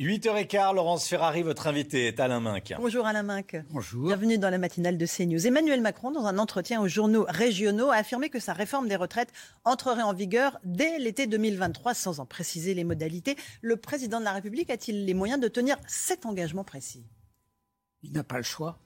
8h15, Laurence Ferrari, votre invité est Alain Minck. Bonjour Alain Minck. Bonjour. Bienvenue dans la matinale de CNews. Emmanuel Macron, dans un entretien aux journaux régionaux, a affirmé que sa réforme des retraites entrerait en vigueur dès l'été 2023, sans en préciser les modalités. Le président de la République a-t-il les moyens de tenir cet engagement précis? Il n'a pas le choix.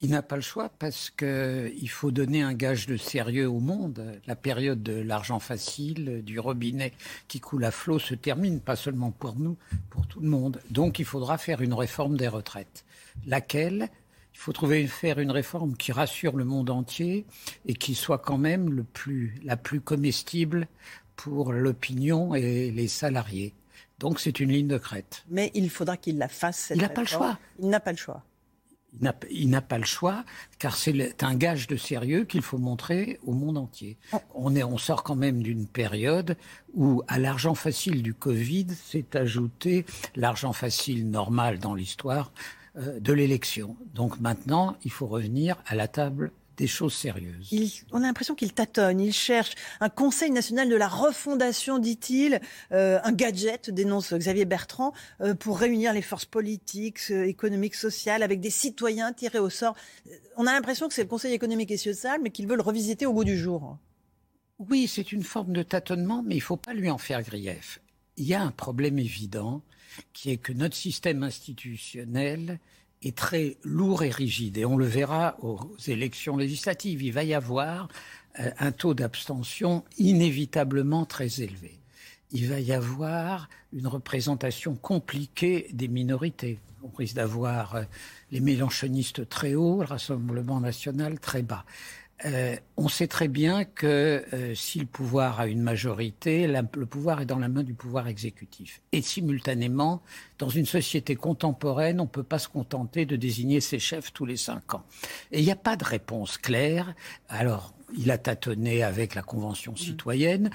Il n'a pas le choix parce qu'il faut donner un gage de sérieux au monde. La période de l'argent facile, du robinet qui coule à flot se termine, pas seulement pour nous, pour tout le monde. Donc il faudra faire une réforme des retraites. Laquelle? Il faut trouver faire une réforme qui rassure le monde entier et qui soit quand même le plus, la plus comestible pour l'opinion et les salariés. Donc c'est une ligne de crête. Mais il faudra qu'il la fasse. Cette il n'a pas le choix. Il n'a pas le choix. Il n'a pas le choix, car c'est un gage de sérieux qu'il faut montrer au monde entier. On, est, on sort quand même d'une période où, à l'argent facile du Covid, s'est ajouté l'argent facile normal dans l'histoire euh, de l'élection. Donc maintenant, il faut revenir à la table des choses sérieuses. on a l'impression qu'il tâtonne, il cherche un Conseil national de la refondation, dit-il, euh, un gadget, dénonce Xavier Bertrand, euh, pour réunir les forces politiques, euh, économiques, sociales, avec des citoyens tirés au sort. On a l'impression que c'est le Conseil économique et social, mais qu'il veut le revisiter au bout du jour. Oui, c'est une forme de tâtonnement, mais il ne faut pas lui en faire grief. Il y a un problème évident, qui est que notre système institutionnel est très lourd et rigide. Et on le verra aux élections législatives. Il va y avoir euh, un taux d'abstention inévitablement très élevé. Il va y avoir une représentation compliquée des minorités. On risque d'avoir euh, les mélanchonistes très hauts, le Rassemblement national très bas. Euh, on sait très bien que euh, si le pouvoir a une majorité, le pouvoir est dans la main du pouvoir exécutif. Et simultanément, dans une société contemporaine, on ne peut pas se contenter de désigner ses chefs tous les cinq ans. Et il n'y a pas de réponse claire. Alors, il a tâtonné avec la Convention mmh. citoyenne.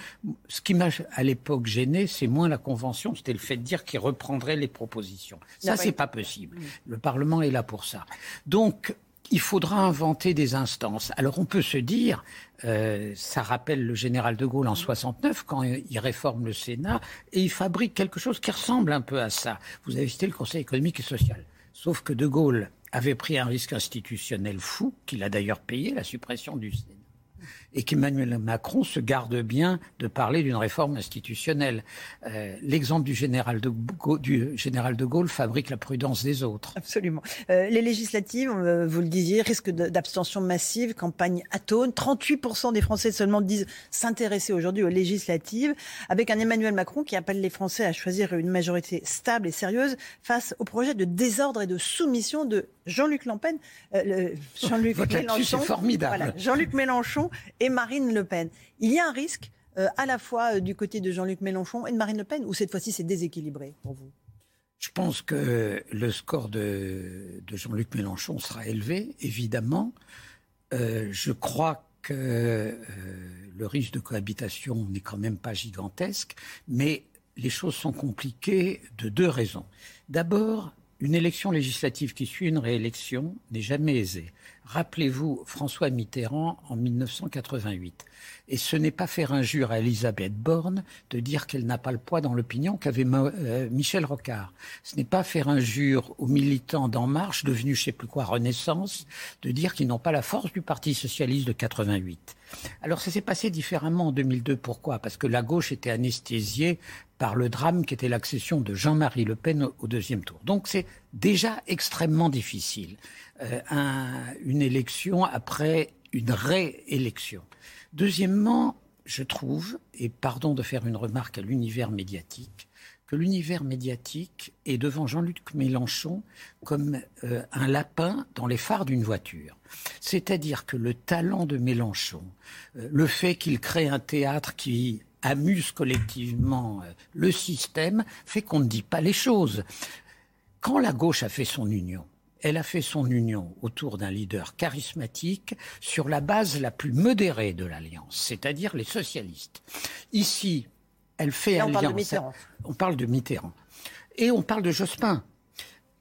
Ce qui m'a à l'époque gêné, c'est moins la Convention, c'était le fait de dire qu'il reprendrait les propositions. Ça, c'est pas possible. Mmh. Le Parlement est là pour ça. Donc, il faudra inventer des instances. Alors on peut se dire, euh, ça rappelle le général de Gaulle en 69 quand il réforme le Sénat et il fabrique quelque chose qui ressemble un peu à ça. Vous avez cité le Conseil économique et social. Sauf que de Gaulle avait pris un risque institutionnel fou, qu'il a d'ailleurs payé, la suppression du Sénat et qu'Emmanuel Macron se garde bien de parler d'une réforme institutionnelle. Euh, l'exemple du général de, Gaulle, du général de Gaulle fabrique la prudence des autres. Absolument. Euh, les législatives, euh, vous le disiez, risque d'abstention massive, campagne atone. 38% des Français seulement disent s'intéresser aujourd'hui aux législatives, avec un Emmanuel Macron qui appelle les Français à choisir une majorité stable et sérieuse face au projet de désordre et de soumission de Jean-Luc Lampen, Jean-Luc Mélenchon. formidable. Jean-Luc Mélenchon et Marine Le Pen. Il y a un risque euh, à la fois euh, du côté de Jean-Luc Mélenchon et de Marine Le Pen, ou cette fois-ci c'est déséquilibré pour vous? Je pense que le score de, Jean-Luc Mélenchon sera élevé, évidemment. Euh, je crois que le risque de cohabitation n'est quand même pas gigantesque, mais les choses sont compliquées de deux raisons. D'abord, une élection législative qui suit une réélection n'est jamais aisée. Rappelez-vous François Mitterrand en 1988. Et ce n'est pas faire injure à Elisabeth Borne de dire qu'elle n'a pas le poids dans l'opinion qu'avait euh, Michel Rocard. Ce n'est pas faire injure aux militants d'En Marche, devenus je sais plus quoi Renaissance, de dire qu'ils n'ont pas la force du Parti socialiste de 88. Alors ça s'est passé différemment en 2002. Pourquoi? Parce que la gauche était anesthésiée par le drame qui était l'accession de Jean-Marie Le Pen au deuxième tour. Donc c'est déjà extrêmement difficile. Euh, une élection après une réélection. Deuxièmement, je trouve, et pardon de faire une remarque à l'univers médiatique, que l'univers médiatique est devant Jean-Luc Mélenchon comme euh, un lapin dans les phares d'une voiture. C'est-à-dire que le talent de Mélenchon, euh, le fait qu'il crée un théâtre qui amuse collectivement le système fait qu'on ne dit pas les choses. Quand la gauche a fait son union, elle a fait son union autour d'un leader charismatique sur la base la plus modérée de l'alliance, c'est-à-dire les socialistes. Ici, elle fait Là, on alliance. parle de Mitterrand. On parle de Mitterrand. Et on parle de Jospin.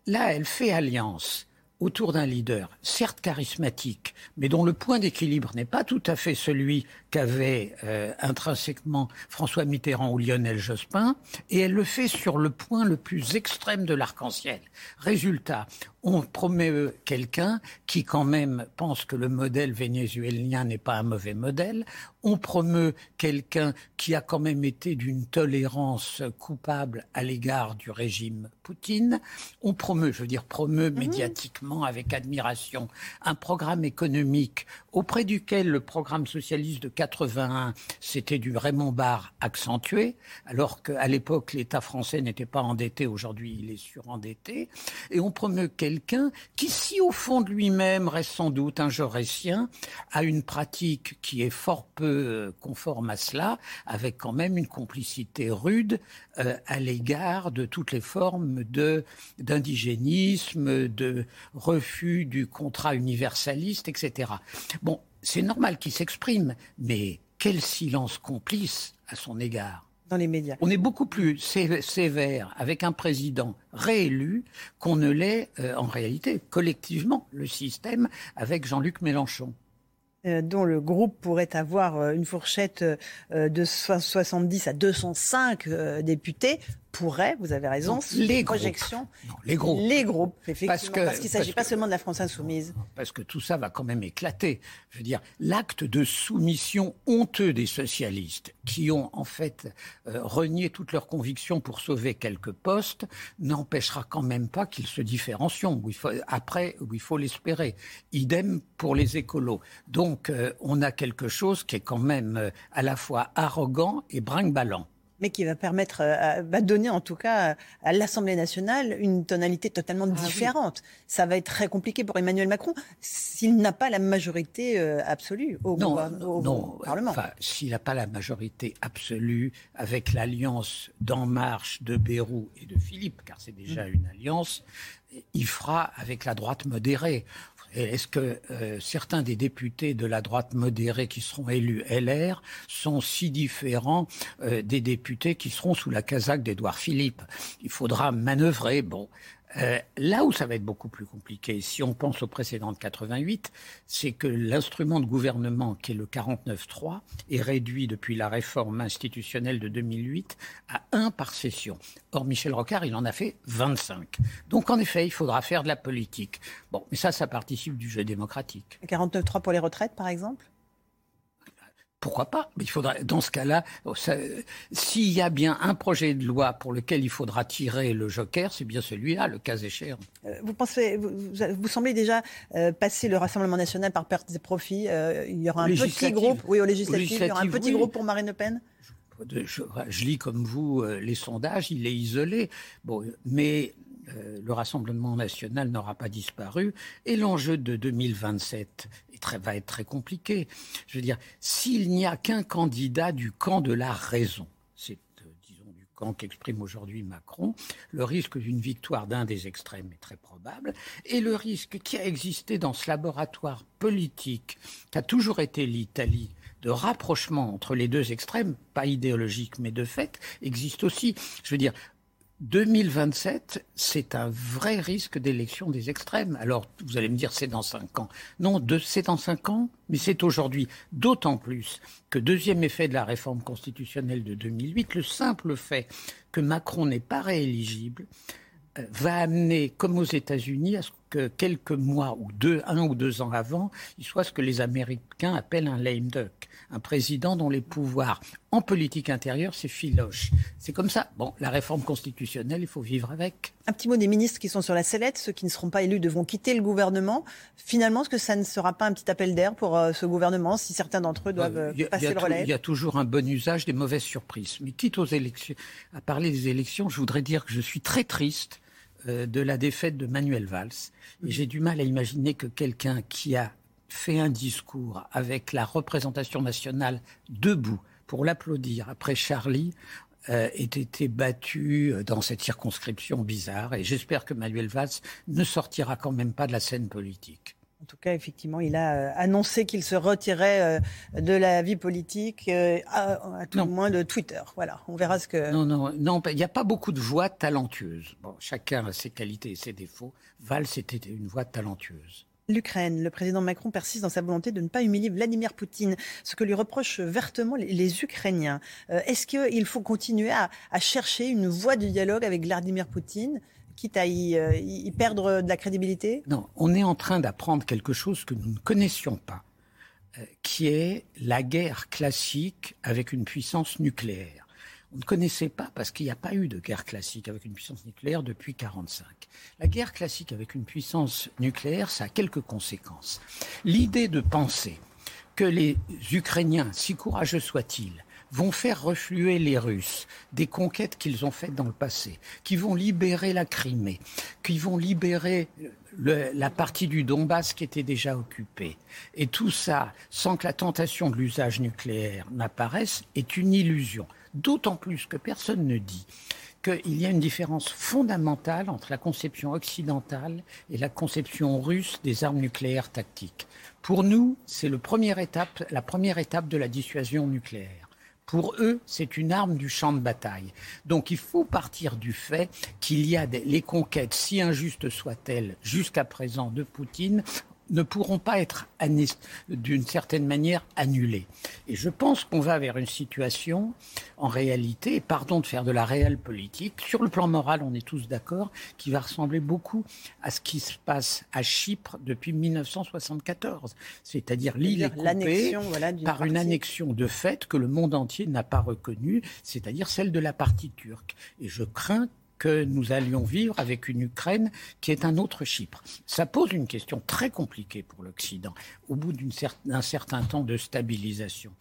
Là, elle fait alliance autour d'un leader, certes charismatique, mais dont le point d'équilibre n'est pas tout à fait celui qu'avaient euh, intrinsèquement François Mitterrand ou Lionel Jospin, et elle le fait sur le point le plus extrême de l'arc-en-ciel. Résultat, on promet euh, quelqu'un qui quand même pense que le modèle vénézuélien n'est pas un mauvais modèle. On promeut quelqu'un qui a quand même été d'une tolérance coupable à l'égard du régime Poutine. On promeut, je veux dire, promeut médiatiquement avec admiration un programme économique auprès duquel le programme socialiste de 81, c'était du Raymond Barre accentué, alors qu'à l'époque, l'État français n'était pas endetté, aujourd'hui il est surendetté. Et on promeut quelqu'un qui, si au fond de lui-même reste sans doute un jaurétien, a une pratique qui est fort peu euh, conforme à cela, avec quand même une complicité rude euh, à l'égard de toutes les formes de d'indigénisme, de refus du contrat universaliste, etc. Bon, c'est normal qu'il s'exprime, mais quel silence complice à son égard. Dans les médias. On est beaucoup plus sé- sévère avec un président réélu qu'on ne l'est euh, en réalité collectivement le système avec Jean-Luc Mélenchon. euh, dont le groupe pourrait avoir euh, une fourchette de so- 70 à 205 euh, députés, pourrait, vous avez raison, les une groupes. projection. Non, les groupes. Les groupes, effectivement, parce qu'il ne s'agit pas que- seulement de la France insoumise. parce que tout ça va quand même éclater. Je veux dire, l'acte de soumission honteux des socialistes, qui ont en fait euh, renié toutes leurs convictions pour sauver quelques postes, n'empêchera quand même pas qu'ils se différencient. Où il faut, après, où il faut l'espérer. Idem pour les écolos. Donc, euh, on a quelque chose qui est quand même euh, à la fois arrogant et brinque-ballant. Mais qui va permettre, euh, à- va donner en tout cas à l'Assemblée nationale une tonalité totalement Ah oui. différente. Ça va être très compliqué pour Emmanuel Macron s'il n'a pas la majorité euh, absolue au, Non, gouver- au- non, au Parlement. Enfin, s'il n'a pas la majorité absolue avec l'alliance d'En Marche, de Bérou et de Philippe, car c'est déjà Mm. une alliance, il fera avec la droite modérée. Est-ce que euh, certains des députés de la droite modérée qui seront élus LR sont si différents euh, des députés qui seront sous la casaque d'Édouard Philippe? Il faudra manœuvrer. Bon, euh, là où ça va être beaucoup plus compliqué, si on pense au précédent de 88, c'est que l'instrument de gouvernement qui est le 49.3 est réduit depuis la réforme institutionnelle de 2008 à un par session. Or, Michel Rocard, il en a fait 25. Donc, en effet, il faudra faire de la politique. Bon, mais ça, ça participe du jeu démocratique. 49.3 pour les retraites, par exemple? Pourquoi pas Mais il faudra, dans ce cas-là, ça- s'il y a bien un projet de loi pour lequel il faudra tirer le joker, c'est bien celui-là, le cas échéant. Euh, Vous pensez, vous, semblez déjà euh, passer le Rassemblement national par perte des profits. euh, il y aura un petit groupe, oui, aux législatives, il y aura un petit oui. groupe pour Marine Le Pen? je, je lis comme vous euh, les sondages, il est isolé. Bon, mais le Rassemblement national n'aura pas disparu et l'enjeu de 2027 est très- va être très compliqué. Je veux dire, s'il n'y a qu'un candidat du camp de la raison, c'est euh, disons du camp qu'exprime aujourd'hui Macron, le risque d'une victoire d'un des extrêmes est très probable et le risque qui a existé dans ce laboratoire politique qu'a toujours été l'Italie de rapprochement entre les deux extrêmes, pas idéologique mais de fait, existe aussi. Je veux dire, 2027, c'est un vrai risque d'élection des extrêmes. Alors, vous allez me dire, c'est dans cinq ans. Non, c'est dans cinq ans, mais c'est aujourd'hui. D'autant plus que deuxième effet de la réforme constitutionnelle de 2008, le simple fait que Macron n'est pas rééligible euh, va amener, comme aux États-Unis, à ce que quelques mois ou deux, un ou deux ans avant, il soit ce que les Américains appellent un lame duck, un président dont les pouvoirs en politique intérieure s'effilochent. C'est comme ça. Bon, la réforme constitutionnelle, il faut vivre avec. Un petit mot des ministres qui sont sur la sellette, ceux qui ne seront pas élus devront quitter le gouvernement. Finalement, est-ce que ça ne sera pas un petit appel d'air pour euh, ce gouvernement si certains d'entre eux doivent euh, a- passer le relais? Il y a toujours un bon usage des mauvaises surprises. Mais quitte aux élections, à parler des élections, je voudrais dire que je suis très triste de la défaite de Manuel Valls. Et j'ai du mal à imaginer que quelqu'un qui a fait un discours avec la représentation nationale debout pour l'applaudir après Charlie, ait été battu dans cette circonscription bizarre. Et j'espère que Manuel Valls ne sortira quand même pas de la scène politique. En tout cas, effectivement, il a euh, annoncé qu'il se retirait euh, de la vie politique, euh, à, tout le moins de Twitter. Voilà, on verra ce que. Non, non, non, il n'y a pas beaucoup de voix talentueuses. Bon, chacun a ses qualités et ses défauts. Valls était une voix talentueuse. L'Ukraine, le président Macron persiste dans sa volonté de ne pas humilier Vladimir Poutine, ce que lui reprochent vertement les, Ukrainiens. Est-ce qu'il faut continuer à, à chercher une voie de dialogue avec Vladimir Poutine? Quitte à euh, y, perdre de la crédibilité Non, on est en train d'apprendre quelque chose que nous ne connaissions pas, euh, qui est la guerre classique avec une puissance nucléaire. On ne connaissait pas parce qu'il n'y a pas eu de guerre classique avec une puissance nucléaire depuis 1945. La guerre classique avec une puissance nucléaire, ça a quelques conséquences. L'idée de penser que les Ukrainiens, si courageux soient-ils, vont faire refluer les Russes des conquêtes qu'ils ont faites dans le passé, qui vont libérer la Crimée, qui vont libérer la partie du Donbass qui était déjà occupée. Et tout ça, sans que la tentation de l'usage nucléaire n'apparaisse, est une illusion. D'autant plus que personne ne dit qu'il y a une différence fondamentale entre la conception occidentale et la conception russe des armes nucléaires tactiques. Pour nous, c'est la première étape de la dissuasion nucléaire. Pour eux, c'est une arme du champ de bataille. Donc il faut partir du fait qu'il y a les conquêtes, si injustes soient-elles jusqu'à présent de Poutine, ne pourront pas être d'une certaine manière annulés. Et je pense qu'on va vers une situation, en réalité, pardon de faire de la réelle politique, sur le plan moral, on est tous d'accord, qui va ressembler beaucoup à ce qui se passe à Chypre depuis 1974, c'est-à-dire l'île est coupée par une annexion de fait que le monde entier n'a pas reconnue, c'est-à-dire celle de la partie turque. Et je crains que nous allions vivre avec une Ukraine qui est un autre Chypre. Ça pose une question très compliquée pour l'Occident, au bout d'un certain temps de stabilisation.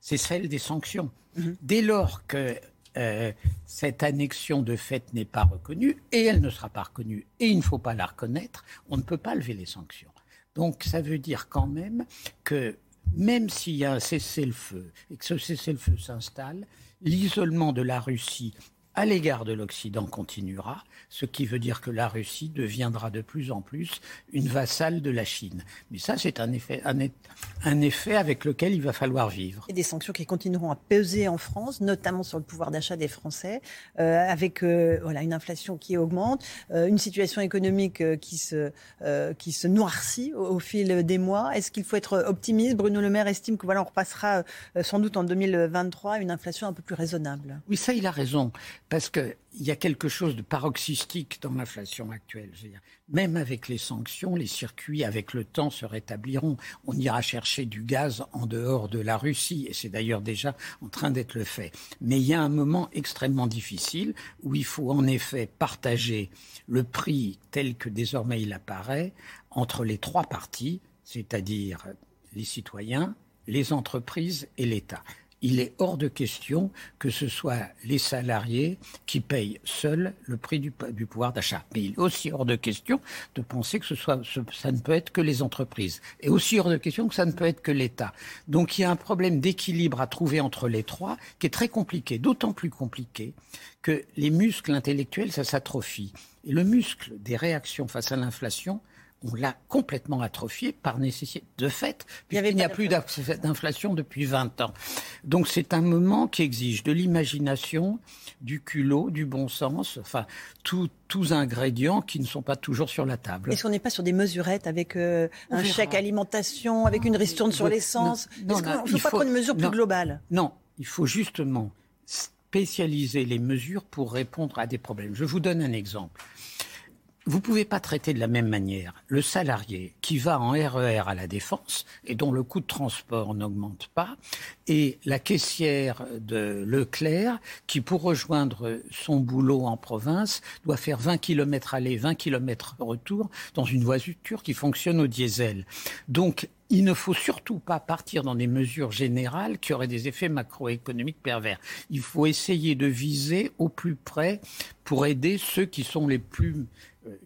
C'est celle des sanctions. Mhm. Dès lors que euh, cette annexion de fait n'est pas reconnue, et elle ne sera pas reconnue, et il ne faut pas la reconnaître, on ne peut pas lever les sanctions. Donc ça veut dire quand même que même s'il y a un cessez-le-feu et que ce cessez-le-feu s'installe, l'isolement de la Russie à l'égard de l'Occident continuera, ce qui veut dire que la Russie deviendra de plus en plus une vassale de la Chine. Mais ça, c'est un effet, un, effet avec lequel il va falloir vivre. Et des sanctions qui continueront à peser en France, notamment sur le pouvoir d'achat des Français, euh, avec euh, voilà, une inflation qui augmente, euh, une situation économique qui, se, qui se noircit au, fil des mois. Est-ce qu'il faut être optimiste? Bruno Le Maire estime que voilà, on repassera sans doute en 2023 à une inflation un peu plus raisonnable. Oui, ça, il a raison parce qu'il y a quelque chose de paroxystique dans l'inflation actuelle. même avec les sanctions, les circuits, avec le temps, se rétabliront. On ira chercher du gaz en dehors de la Russie, et c'est d'ailleurs déjà en train d'être le fait. Mais il y a un moment extrêmement difficile où il faut en effet partager le prix tel que désormais il apparaît entre les trois parties, c'est-à-dire les citoyens, les entreprises et l'État il est hors de question que ce soit les salariés qui payent seuls le prix du, pouvoir d'achat. Mais il est aussi hors de question de penser que ce soit, ça ne peut être que les entreprises. Et aussi hors de question que ça ne peut être que l'État. Donc il y a un problème d'équilibre à trouver entre les trois qui est très compliqué, d'autant plus compliqué que les muscles intellectuels, ça s'atrophie. Et le muscle des réactions face à l'inflation, on l'a complètement atrophié par nécessité de fait, puisqu'il n'y a plus d'inflation depuis 20 ans. Donc c'est un moment qui exige de l'imagination, du culot, du bon sens, enfin tous ingrédients qui ne sont pas toujours sur la table. Est-ce qu'on n'est pas sur des mesurettes avec euh, un chèque alimentation, avec une ristourne sur l'essence Est-ce qu'il ne faut pas prendre une mesure plus globale Non, il faut justement spécialiser les mesures pour répondre à des problèmes. Je vous donne un exemple. Vous ne pouvez pas traiter de la même manière le salarié qui va en RER e à la défense et dont le coût de transport n'augmente pas et la caissière de Leclerc qui, pour rejoindre son boulot en province, doit faire 20 km aller, 20 km retour dans une voiture qui fonctionne au diesel. Donc, il ne faut surtout pas partir dans des mesures générales qui auraient des effets macroéconomiques pervers. Il faut essayer de viser au plus près pour aider ceux qui sont les plus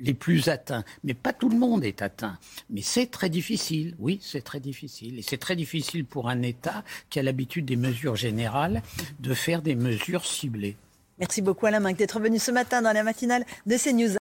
les plus atteints. Mais pas tout le monde est atteint. Mais c'est très difficile. Oui, c'est très difficile. Et c'est très difficile pour un État qui a l'habitude des mesures générales de faire des mesures ciblées. Merci beaucoup Alain d'être venu ce matin dans la matinale de CNews.